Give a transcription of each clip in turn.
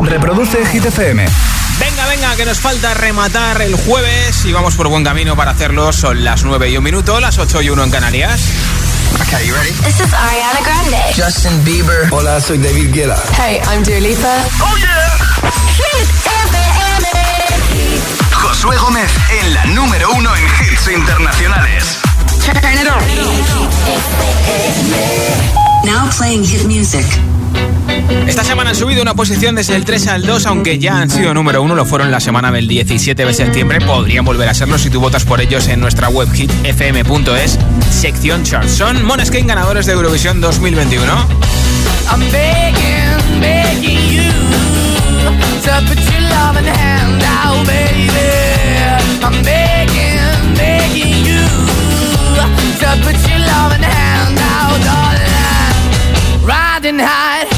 Reproduce Hit FM. Venga, venga, que nos falta rematar el jueves y vamos por buen camino para hacerlo. Son las 9 y un minuto, las 8 y 1 en Canarias. Okay, you ready? This is Ariana Grande. Justin Bieber. Hola, soy David Guetta. Hey, I'm Dua Lipa. Oh yeah. Hit FM. Josué Gómez en la número uno en hits internacionales. Turn it on. Now playing hit music. Esta semana han subido una posición desde el 3 al 2, aunque ya han sido número 1, lo fueron la semana del 17 de septiembre. Podrían volver a serlo si tú votas por ellos en nuestra web hitfm.es, sección chart. Son Moneskin ganadores de Eurovisión 2021. I'm begging, begging you to put your loving hand out, baby. I'm begging, begging you to put your loving hand out, darling. Riding high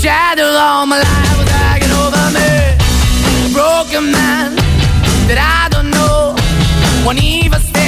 Shadow all my life was hanging over me. A broken man that I don't know. Won't even stand,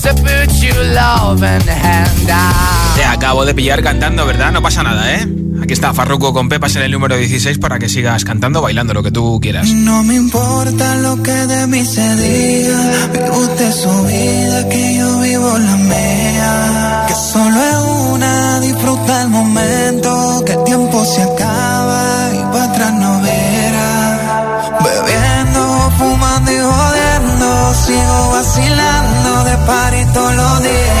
Te acabo de pillar cantando, ¿verdad? No pasa nada, ¿eh? Aquí está Farruko con Pepas en el número 16 para que sigas cantando, bailando lo que tú quieras. No me importa lo que de mí se diga, vive usted su vida, que yo vivo la mía. Que solo es una, disfruta el momento, que el tiempo se acaba y para atrás no verá. Bebiendo, fumando y jodiendo, sigo vacilando de party todos los días.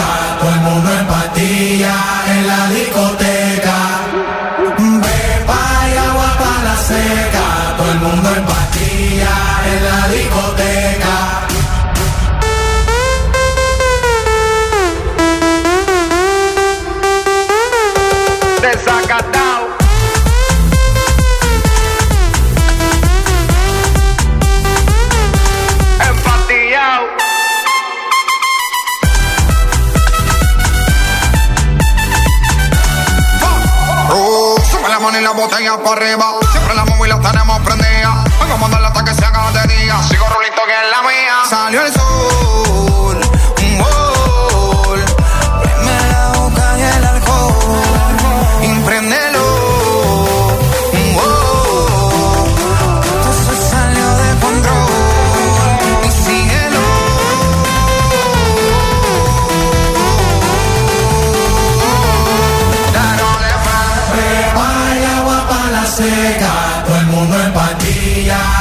Yeah.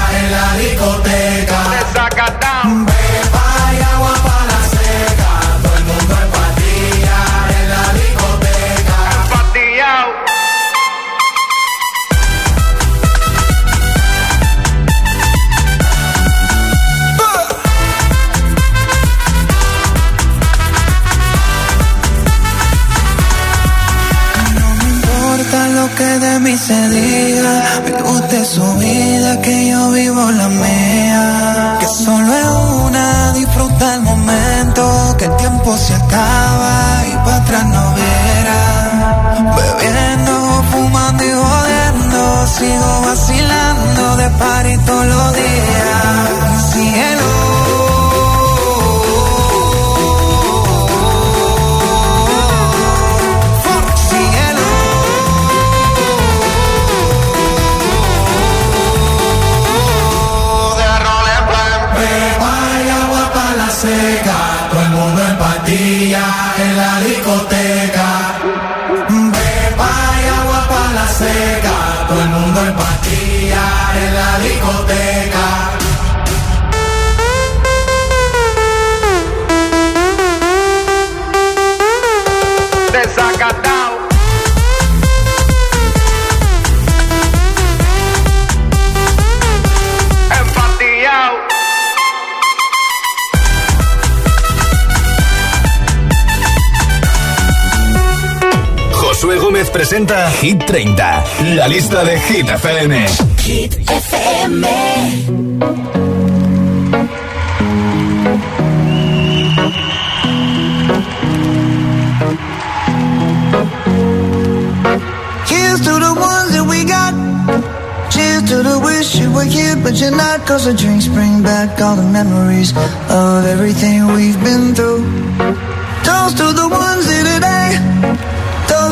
La lista de Hit FM. Here's to the ones that we got. Cheers to the wish you were here, but you're not. Cause the drinks bring back all the memories of everything we've been through. Toast to the ones here today.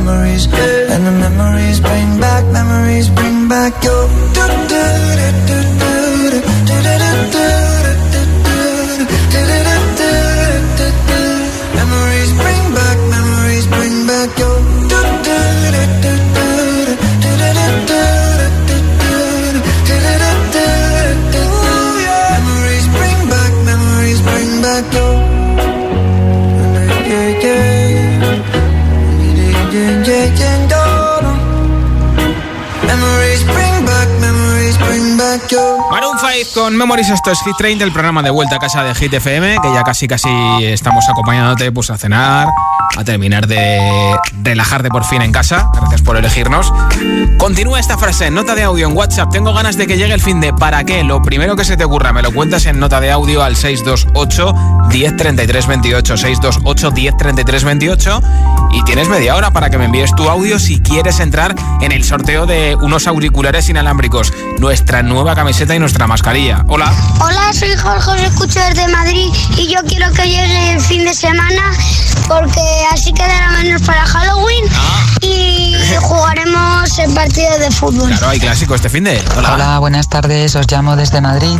Memories. And the memories bring back, memories bring back your. do do do do con Memories, esto es Hit 30, el programa de vuelta a casa de Hit FM, que ya casi casi estamos acompañándote pues a cenar, a terminar de relajarte por fin en casa. Gracias por elegirnos. Continúa esta frase, nota de audio en WhatsApp. Tengo ganas de que llegue el fin de ¿para qué? Lo primero que se te ocurra, me lo cuentas en nota de audio al 628 1033 28 628 1033 28 y tienes media hora para que me envíes tu audio si quieres entrar en el sorteo de unos auriculares inalámbricos, nuestra nueva camiseta y nuestra mascarilla. Hola. Hola, soy Jorge, os escucho desde Madrid y yo quiero que llegue el fin de semana porque así quedará menos para Halloween Ah. y jugaremos el partido de fútbol. Claro, hay clásico este fin de. Hola. Hola, buenas tardes. Os llamo desde Madrid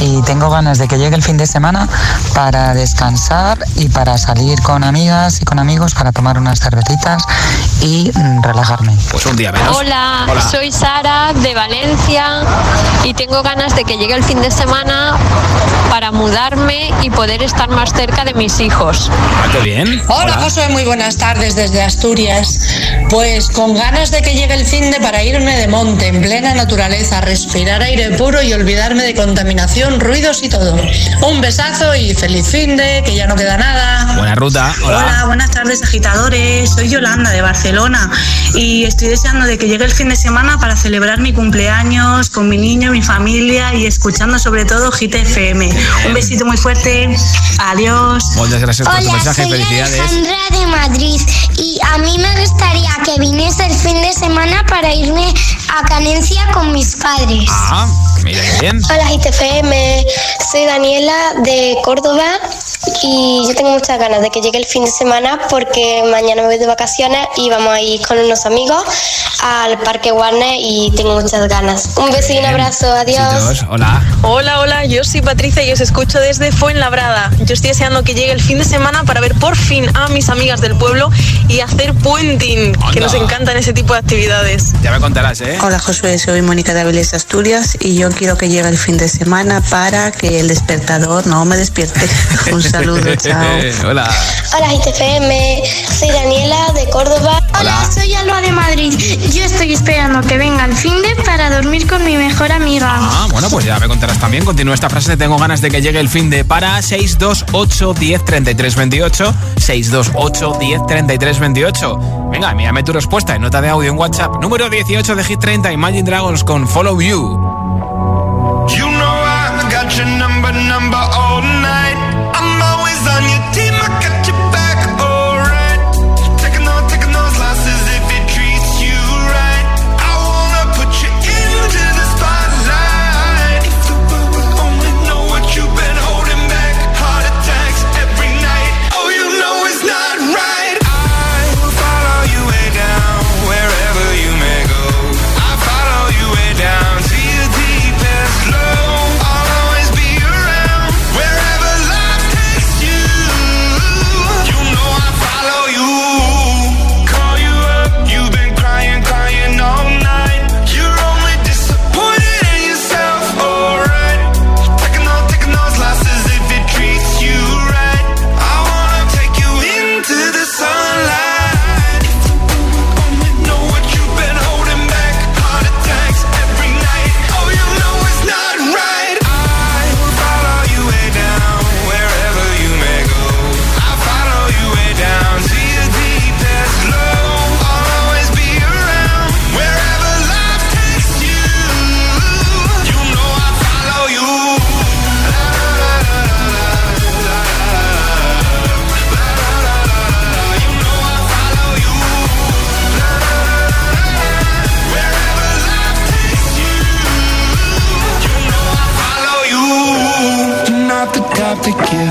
y tengo ganas de que llegue el fin de semana para descansar y para salir con amigas y con amigos para tomar unas cervecitas y mm, relajarme. Pues un día menos. Hola, Hola. soy Sara de Valencia y tengo ganas de que llegue el fin de semana para mudarme y poder estar más cerca de mis hijos. Ah, qué bien. Hola, Josué, muy buenas tardes desde Asturias. Pues con ganas de que llegue el fin de para irme de monte, en plena naturaleza, respirar aire puro y olvidarme de contaminación, ruidos y todo. Un besazo y feliz fin de, que ya no queda nada. Buena ruta. Hola. Hola, buenas tardes agitadores. Soy Yolanda de Barcelona y estoy deseando de que llegue el fin de semana para celebrar mi cumpleaños con mi niño, mi familia y escuchando sobre todo Hit FM. Un besito muy fuerte. Adiós. Muchas gracias por tu Hola, mensaje y soy felicidades. Alejandra de Madrid y a mí me gustaría que viniese el fin de semana para irme a Canencia con mis padres. Ah, mira qué bien. Hola ITFM, soy Daniela de Córdoba y yo tengo muchas ganas de que llegue el fin de semana porque mañana me voy de vacaciones y vamos a ir con unos amigos al Parque Warner y tengo muchas ganas. Un beso y un abrazo, adiós. Hola. Hola, hola, yo soy Patricia y os escucho desde Fuenlabrada. Yo estoy deseando que llegue el fin de semana para ver por fin a mis amigas del pueblo y hacer puenting, que nos encantan ese tipo de actividades. Ya me contarás, ¿eh? Hola Josué, soy Mónica de Avilés Asturias y yo quiero que llegue el fin de semana para que el despertador no me despierte. Un saludo, chao. Hola. Hola ITFM, soy Daniela de Córdoba. Hola. soy Alba de Madrid. Yo estoy esperando que venga el fin de para dormir con mi mejor amiga. Ah, bueno, pues ya me contarás también. Continúa esta frase. Tengo ganas de que llegue el fin de para 628 10 33 28. 628 10 33 28. Venga, envíame tu respuesta en nota de audio en WhatsApp. Número 18 de Hit 30, Imagine Dragons con Follow. You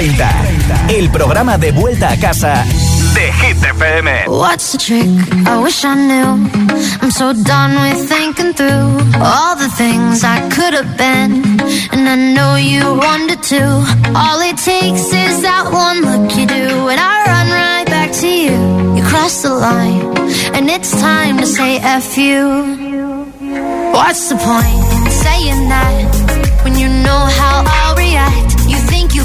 30. El programa de vuelta a casa de Hit FM. What's the trick? I wish I knew. I'm so done with thinking through all the things I could have been. And I know you wanted to. All it takes is that one look you do, and I run right back to you. You cross the line, and it's time to say F you. What's the point in saying that when you know how I'll react? You think you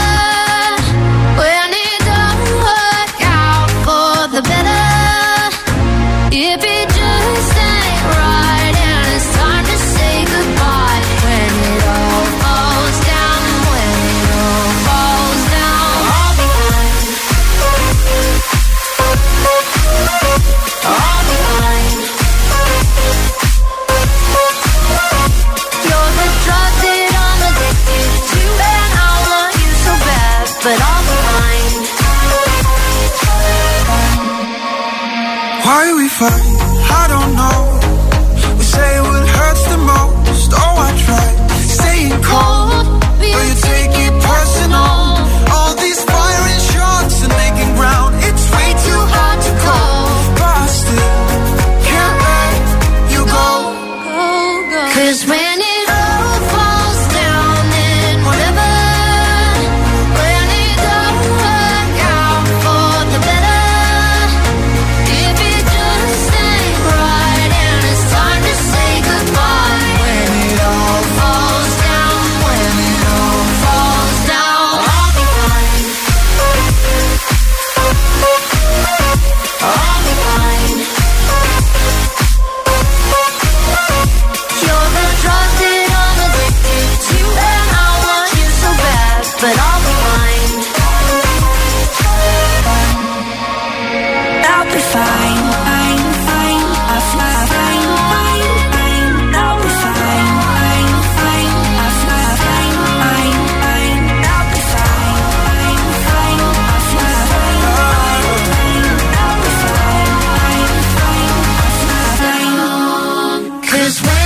Cause when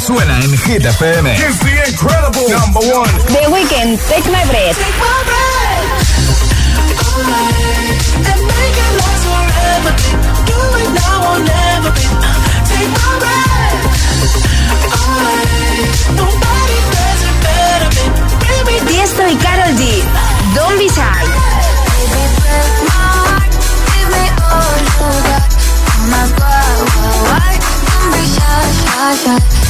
suena en Hit FM. It's the incredible number one. The Weeknd, Take My Breath. And make it last forever. Do it now or never. Take my breath away. Nobody does it better, baby. Tiesto y Karol G. Don't be shy. Is it love or lust? I can get enough. Don't ask why, why. Don't be shy, shy, shy.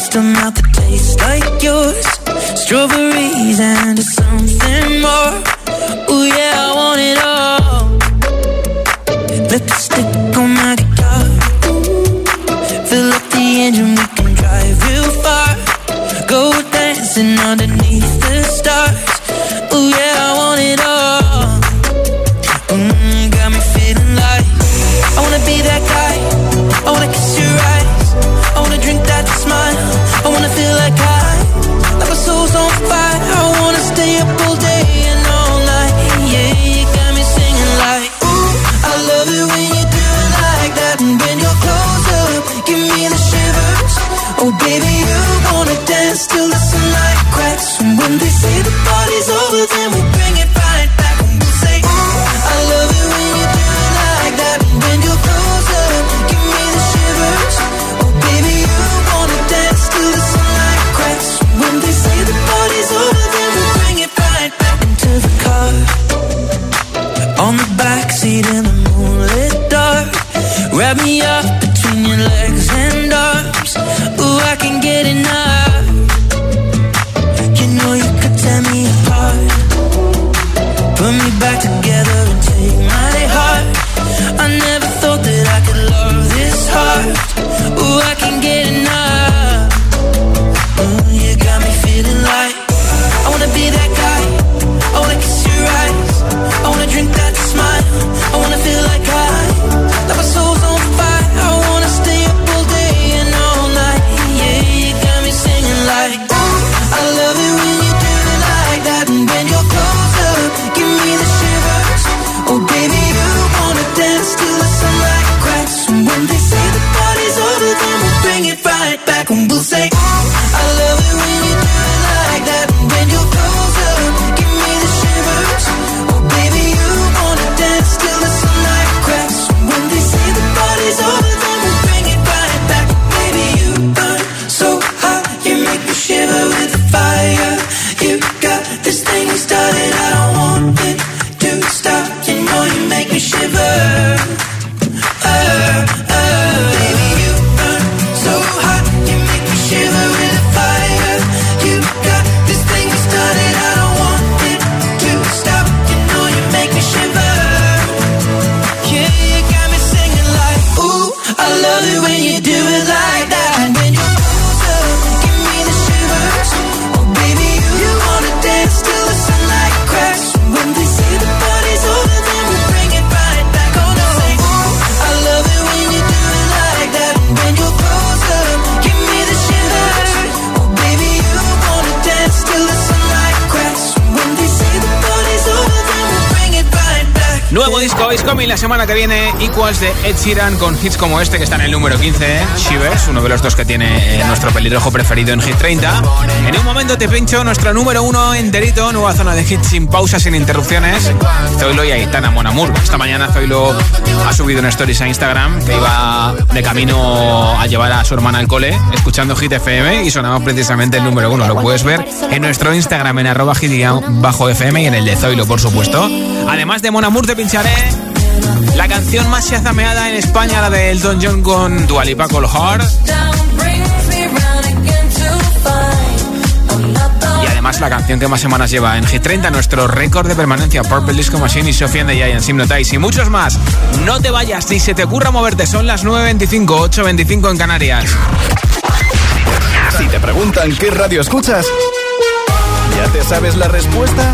kissed a mouth that tastes like yours. Strawberries and something more. Ooh yeah, I want it all. Lipstick on my we'll say, Coming la semana que viene, Equals de Ed Sheeran con hits como este que está en el número 15, Shivers, uno de los dos que tiene eh, nuestro pelirrojo preferido en Hit 30. En un momento te pincho nuestro número uno enterito, nueva zona de hits sin pausas, sin interrupciones. Zoilo y Aitana Monamur. Esta mañana Zoilo ha subido una stories a Instagram que iba de camino a llevar a su hermana al cole, escuchando Hit FM y sonaba precisamente el número uno. Lo puedes ver en nuestro Instagram en arroba hit bajo FM y en el de Zoilo, por supuesto. Además de Monamur te pincharé la canción más chazameada en España, la de Elton John con Dualipa Call. Y además la canción que más semanas lleva en G30, nuestro récord de permanencia, Purple Disco Machine y Sophie and the Giants, Hypnotize y muchos más. No te vayas, ni se te ocurra moverte, son las 9.25, 8.25 en Canarias. Si te preguntan qué radio escuchas, ¿ya te sabes la respuesta?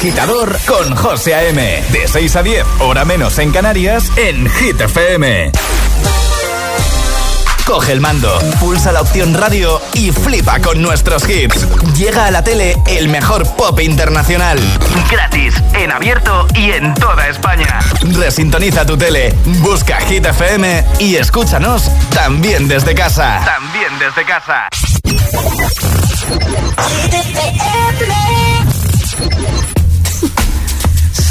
agitador con José A.M. De 6 a 10, hora menos en Canarias, en Hit FM. Coge el mando, pulsa la opción radio y flipa con nuestros hits. Llega a la tele el mejor pop internacional. Gratis, en abierto y en toda España. Resintoniza tu tele, busca Hit FM y escúchanos también desde casa. También desde casa.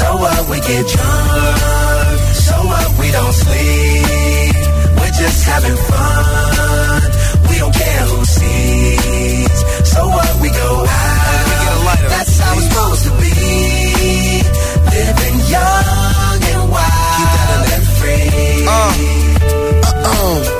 So what we get drunk, so what we don't sleep. We're just having fun. We don't care who sees. So what we go out. We get a lighter. That's how it's supposed to be. Living young and wild and free. Uh-uh.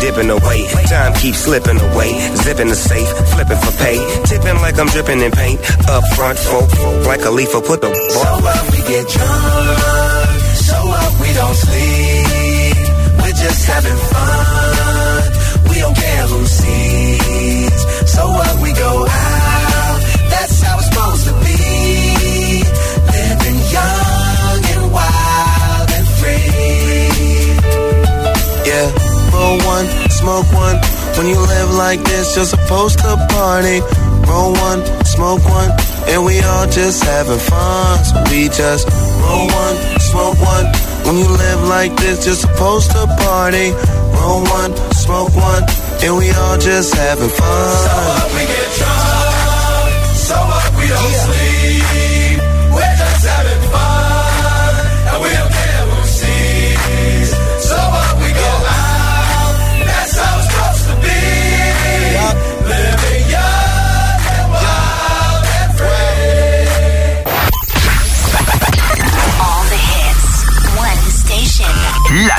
dipping away. Time keep slipping away. Zipping the safe, flipping for pay. Tipping like I'm dripping in paint. Up front, folk, folk like a leaf, put the ball. So up, we get drunk. So up, we don't sleep. We're just having fun. We don't care who sees. So what, we go roll one, smoke one. When you live like this, you're supposed to party. Roll one, smoke one, and we all just having fun. So we just roll one, smoke one. When you live like this, you're supposed to party. Roll one, smoke one, and we all just having fun. So up, we get drunk. So up, we don't sleep.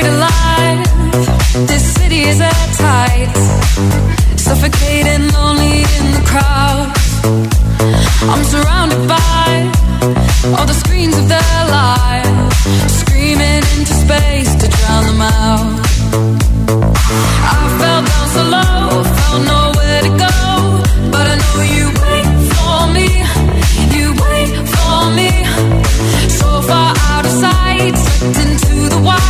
Buried alive. This city is at tight. Suffocating, lonely in the crowd. I'm surrounded by all the screens of their lives, screaming into space to drown them out. I fell down so low, found nowhere to go, but I know you wait for me. You wait for me, so far out of sight, into the white,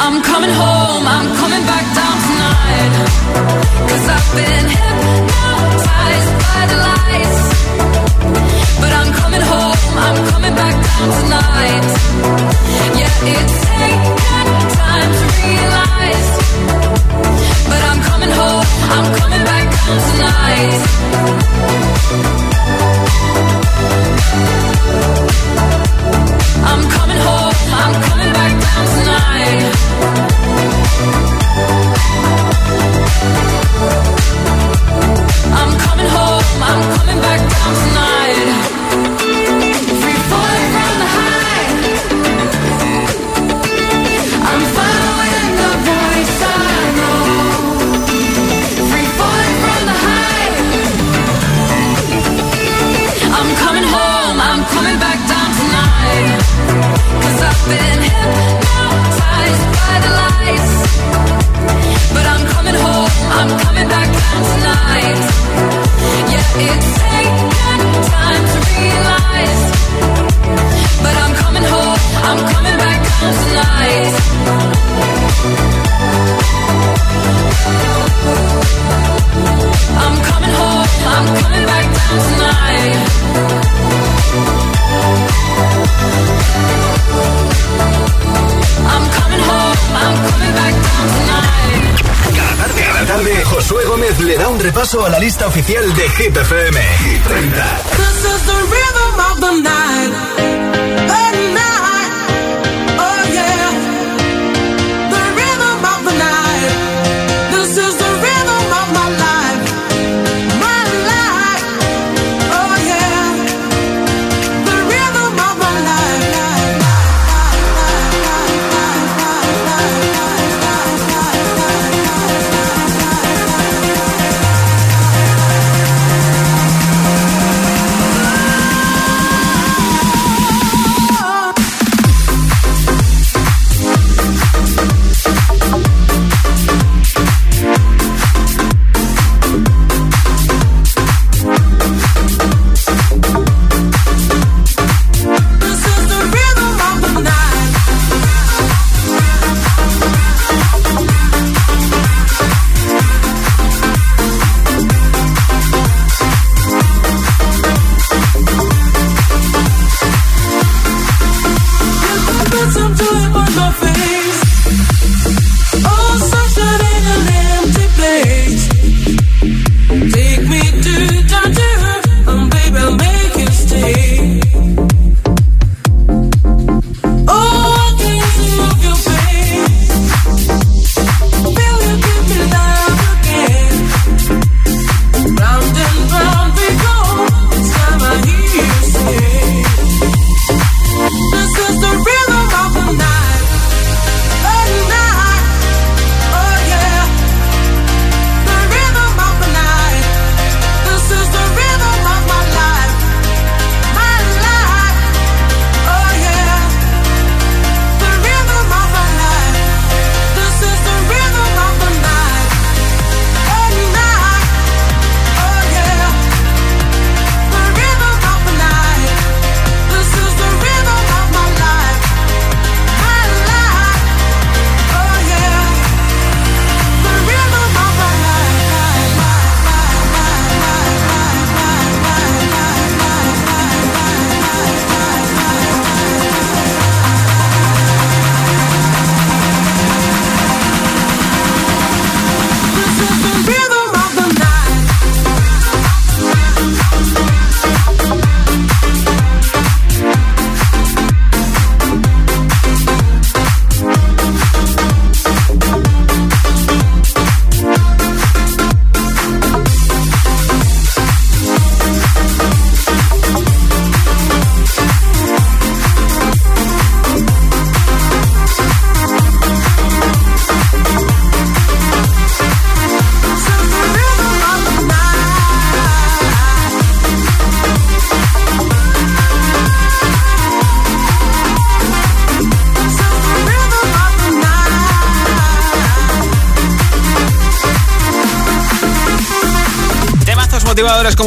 I'm coming home, I'm coming back down tonight. Cause I've been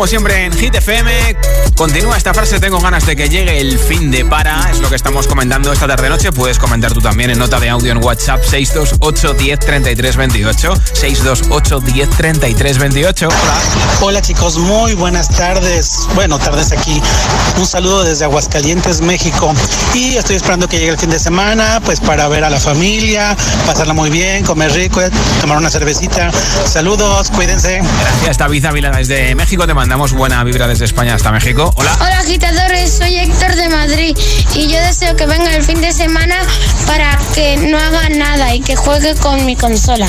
como siempre en Hit FM. Continúa esta frase, tengo ganas de que llegue el fin de para. Es lo que estamos comentando esta tarde noche. Puedes comentar tú también en nota de audio en WhatsApp 628 10 33 28. 628 10 33 28. Hola. Hola chicos, muy buenas tardes. Bueno, tardes aquí. Un saludo desde Aguascalientes, México. Y estoy esperando que llegue el fin de semana, pues para ver a la familia, pasarla muy bien, comer rico, tomar una cervecita. Saludos, cuídense. Gracias, David Ávila desde México. Te mandamos buena vibra desde España hasta México. Hola. Hola agitadores, soy Héctor de Madrid y yo deseo que venga el fin de semana para que no haga nada y que juegue con mi consola.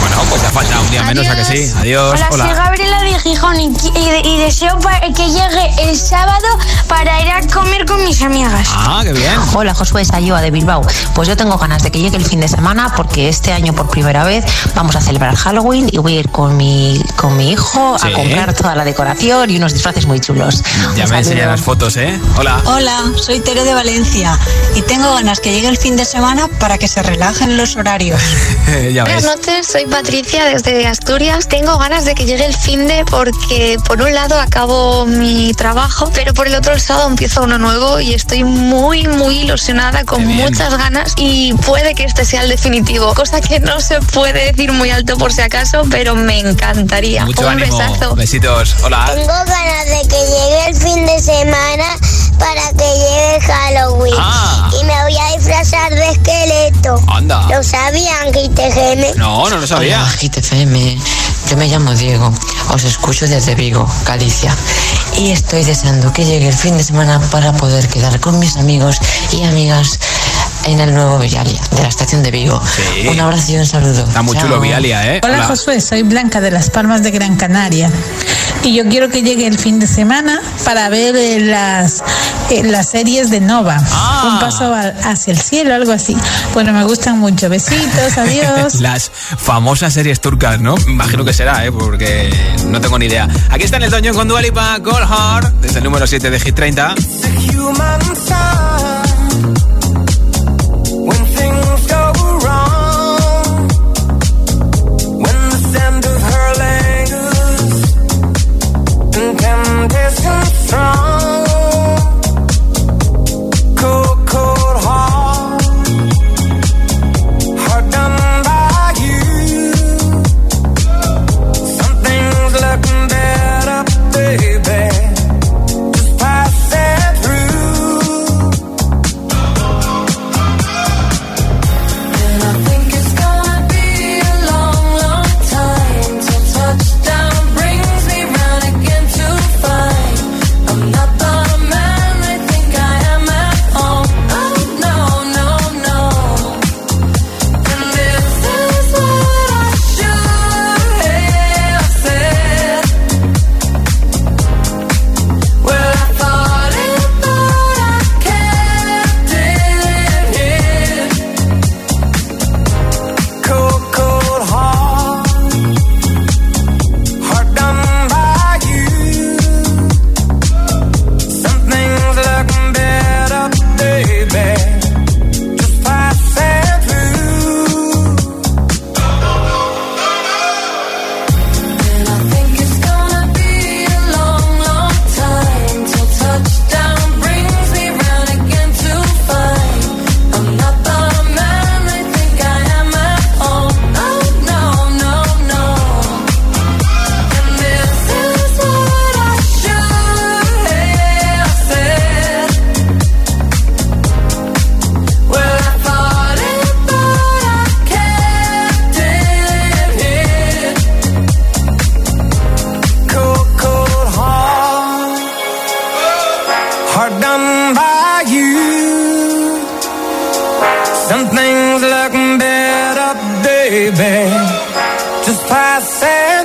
Bueno, pues ya falta un día menos a que sí. Adiós. Hola, soy Gabriela de Gijón y, y- y deseo que llegue el sábado para ir a comer con mis amigas. Ah, qué bien. Hola Josué Sayoa de Bilbao. Pues yo tengo ganas de que llegue el fin de semana porque este año por primera vez vamos a celebrar Halloween y voy a ir con mi, con mi hijo Sí. a comprar toda la decoración y unos disfraces muy chulos. Ya Un me enseñan las fotos, ¿eh? Hola. Hola, soy Tere de Valencia y tengo ganas que llegue el fin de semana para que se relajen los horarios. ya Buenas noches, soy Patricia desde Asturias. Tengo ganas de que llegue el fin de porque por un lado acabo mi trabajo, pero por el otro el sábado empiezo uno nuevo y estoy muy muy ilusionada con muchas ganas y puede que este sea el definitivo, cosa que no se puede decir muy alto por si acaso, pero me encantaría. Mucho un ánimo. besazo. Besitos. Hola. Tengo ganas de que llegue el fin de semana para que llegue Halloween. Ah. Y me voy a disfrazar de esqueleto. Anda. ¿Lo sabían, GTGM? No, no lo sabía. Hola. Yo me llamo Diego. Os escucho desde Vigo, Galicia. Y estoy deseando que llegue el fin de semana para poder quedar con mis amigos y amigas en el nuevo Villalia de la estación de Vigo. Sí. Un abrazo y un saludo. Está muy Chao. chulo Vialia, ¿eh? Hola Josué, soy Blanca de Las Palmas de Gran Canaria y yo quiero que llegue el fin de semana para ver eh, las, eh, las series de Nova. Ah. Un paso a- hacia el cielo, algo así. Bueno, me gustan mucho. Besitos, adiós. Las famosas series turcas, ¿no? Imagino que será, ¿eh? Porque no tengo ni idea. Aquí está en el Doño con Dualipa, Cold Heart, desde el número 7 de Hit 30. from baby. Just pass it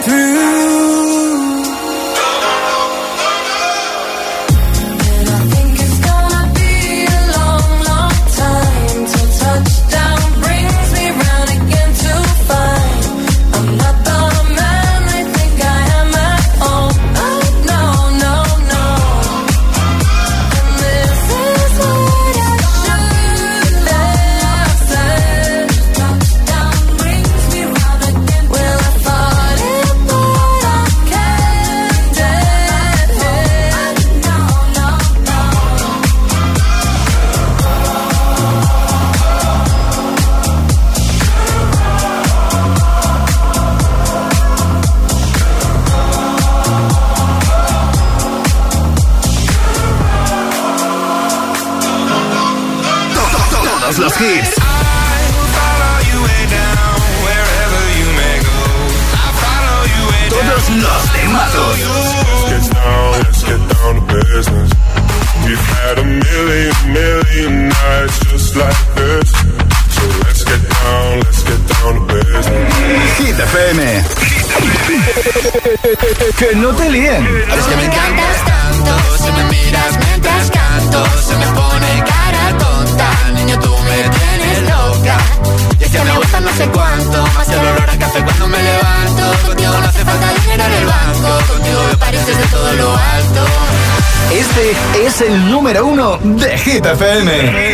que no te líen. Es que me encantas tanto, si me miras mientras canto, se me pone cara tonta, niño tú me tienes loca. Y es que me gusta no sé cuánto, más el olor a café cuando me levanto, contigo no hace falta dinero en el banco, contigo me pareces de todo lo alto. Este es el número uno de Hit FM.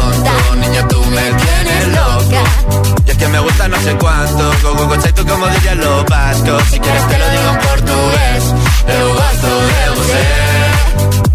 niña tú me tienes loca. Y es que me gusta no sé cuánto, go, go, tú como dirían los vascos, Si quieres te lo digo en portugués, eu gosto de você.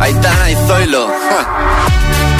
Aitana y Zoilo ja.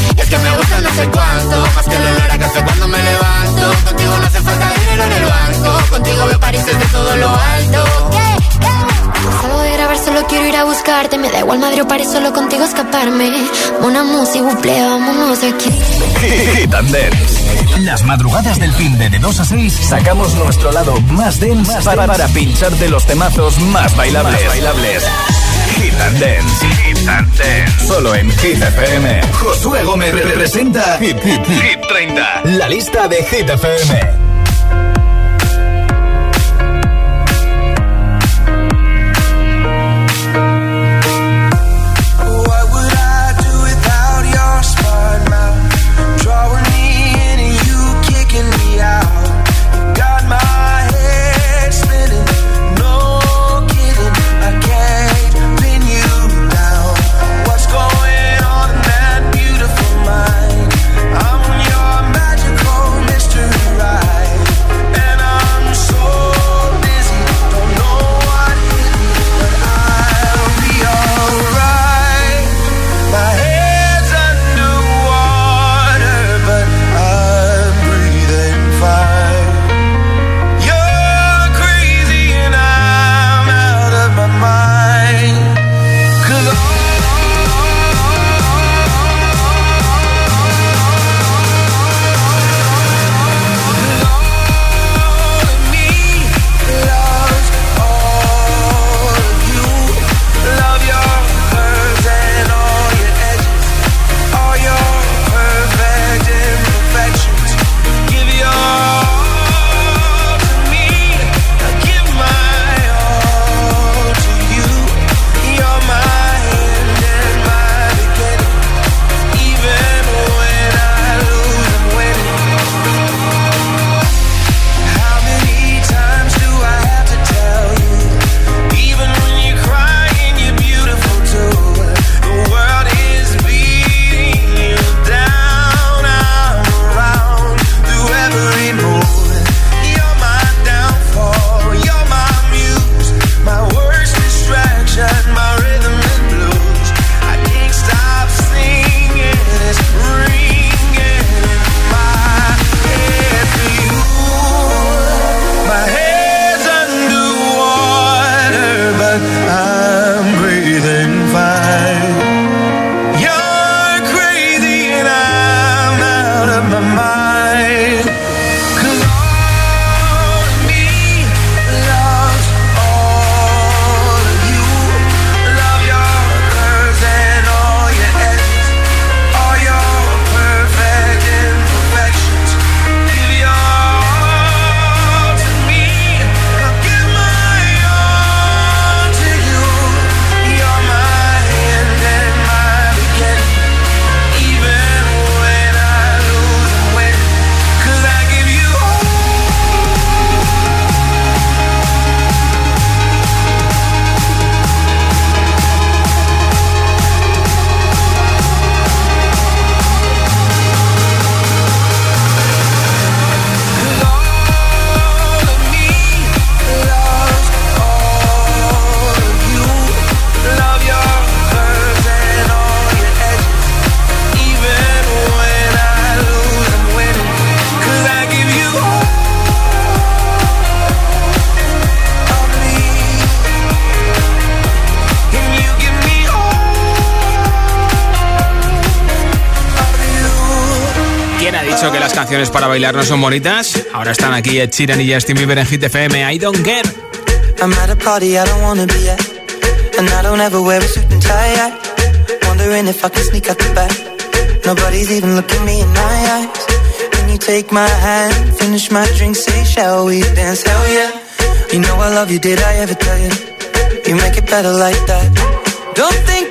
Y es que me gusta no sé cuánto, más que el olor a café cuando me levanto, contigo no hace falta dinero en el banco, contigo me pareces de todo lo alto. Salgo de grabar, solo quiero ir a buscarte. Me da igual madre o París, solo contigo escaparme. Una música, buple, vámonos de aquí. Hit and Dance. Las madrugadas del fin de, de 2 a 6 sacamos nuestro lado más dense para, para pincharte los temazos más bailables. bailables. Hit and Dance. Hit and Dance. Solo en Hit FM. Josué Gómez representa Hit, Hit, Hit 30. La lista de Hit FM. Bailar no son bonitas? Ahora están aquí Ed Sheeran y Justin Bieber en Hit FM. I don't care. I'm at a party I don't wanna be at. And I don't ever wear a suit and tie. Wondering if I can sneak out the back. Nobody's even looking me in my eyes. Can you take my hand, finish my drink, say, shall we dance? Hell yeah. You know I love you, did I ever tell you? You make it better like that. Don't think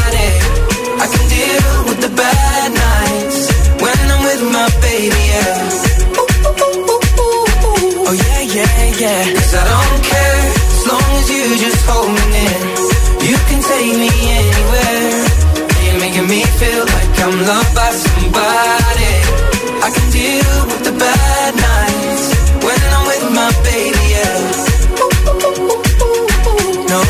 Yeah. Cause I don't care as long as you just hold me near. You can take me anywhere. You're making me feel like I'm loved by somebody. I can deal with the bad nights when I'm with my baby. No,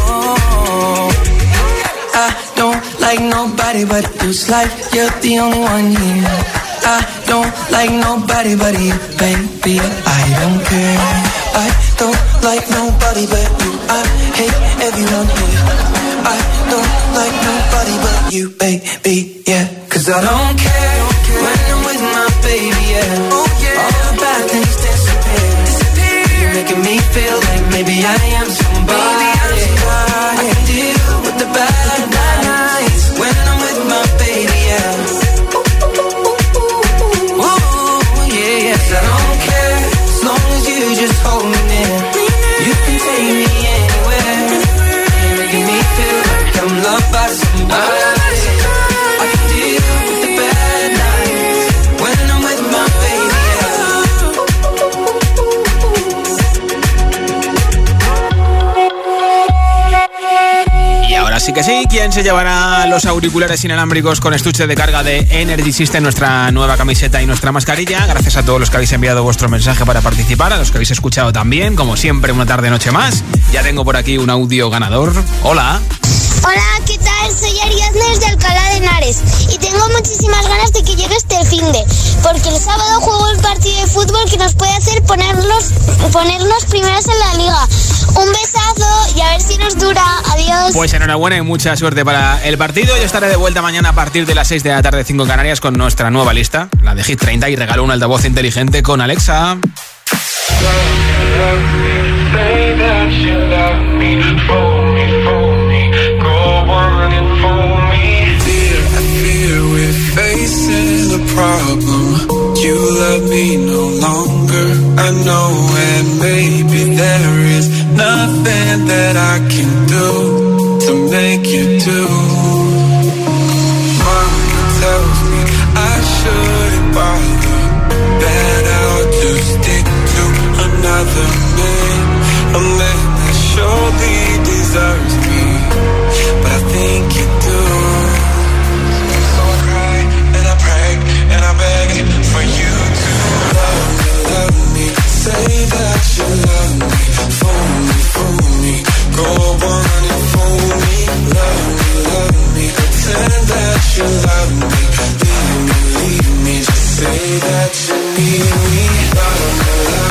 I don't like nobody but you. Like you're the only one here. I don't like nobody but you, baby. I don't care. Like nobody but you. I hate everyone here. I don't like nobody but you, baby. Yeah, cause I don't care Que sí, ¿quién se llevará los auriculares inalámbricos con estuche de carga de Energy System, nuestra nueva camiseta y nuestra mascarilla? Gracias a todos los que habéis enviado vuestro mensaje para participar, a los que habéis escuchado también, como siempre, una tarde noche más. Ya tengo por aquí un audio ganador. Hola. Hola, ¿qué tal? Soy Ariadnes de Alcalá de Henares y tengo muchísimas ganas de que llegue este fin de, porque el sábado juego el partido de fútbol que nos puede hacer ponerlos, ponernos primeros en la liga. Un besazo y a ver si nos dura. Pues enhorabuena y mucha suerte para el partido. Yo estaré de vuelta mañana a partir de las 6 de la tarde, 5 en Canarias, con nuestra nueva lista, la de Hit 30, y regalo un altavoz inteligente con Alexa. Nothing that I can do make you do. Mama tells me I shouldn't bother. That I'll just stick to another man, a man that surely deserves me. But I think you do. So I cry and I pray and I beg for you to love me, love me. Say that you love me, fool me, fool me. Go on you love me, leave me, leave me. Just say that you need me,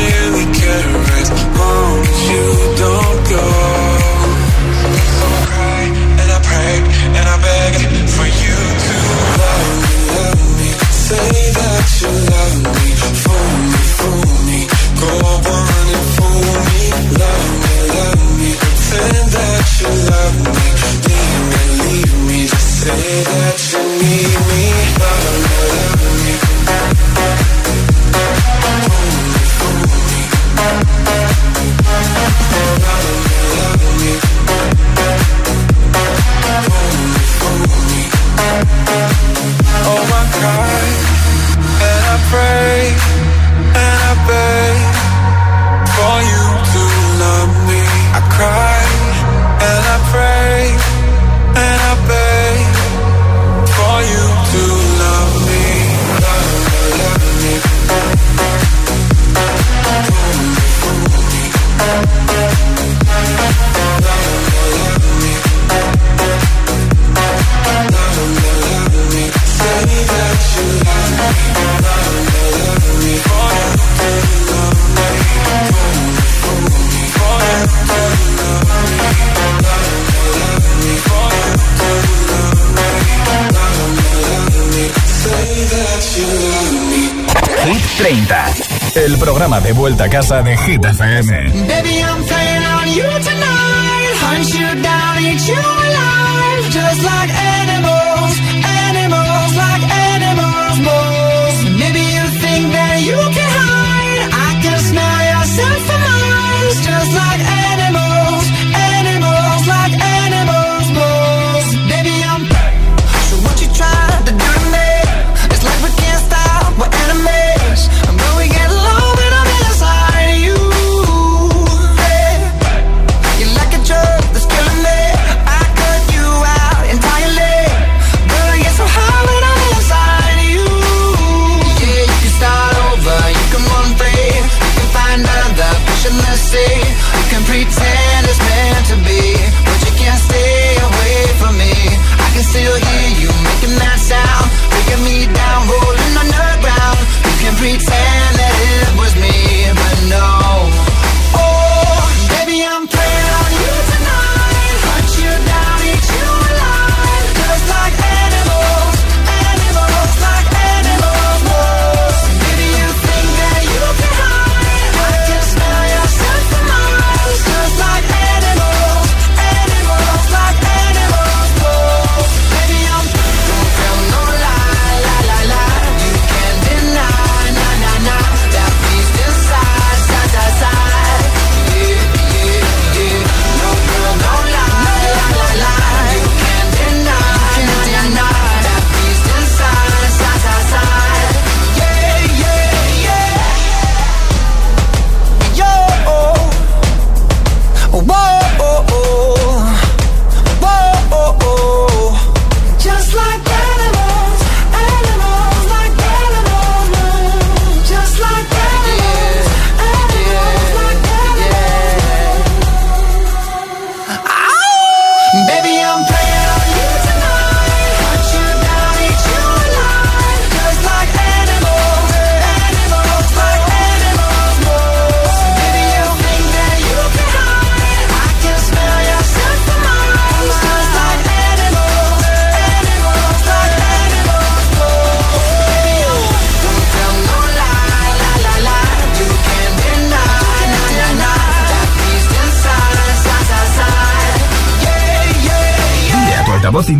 casa de Hit FM.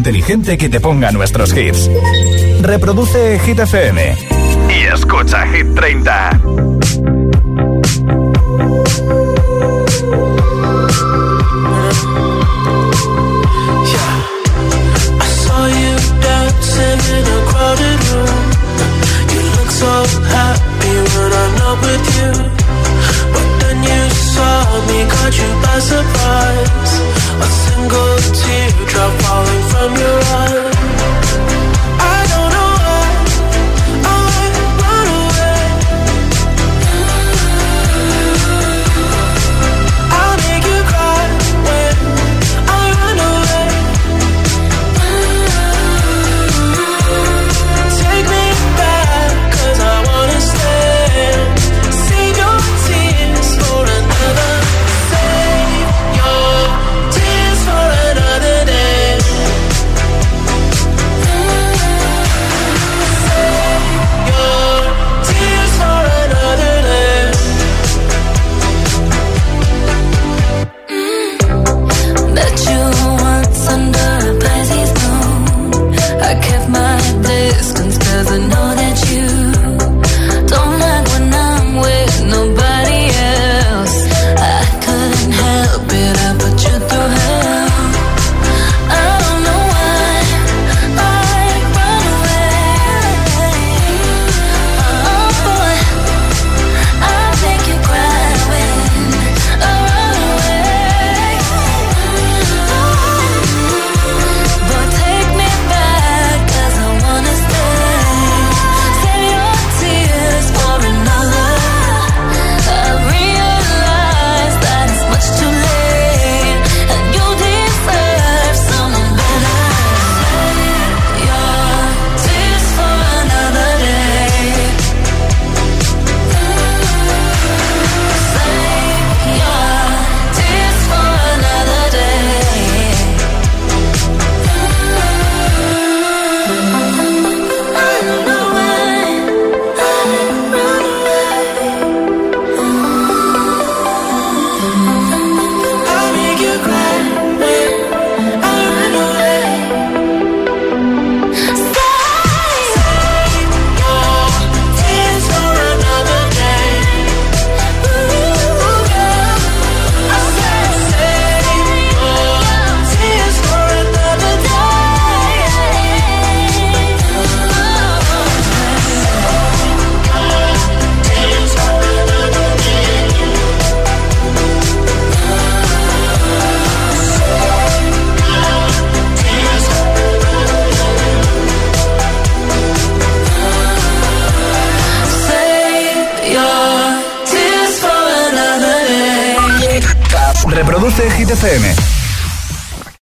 inteligente que te ponga nuestros hits. Reproduce Hit FM y escucha Hit 30. me caught you by surprise. A single I'm your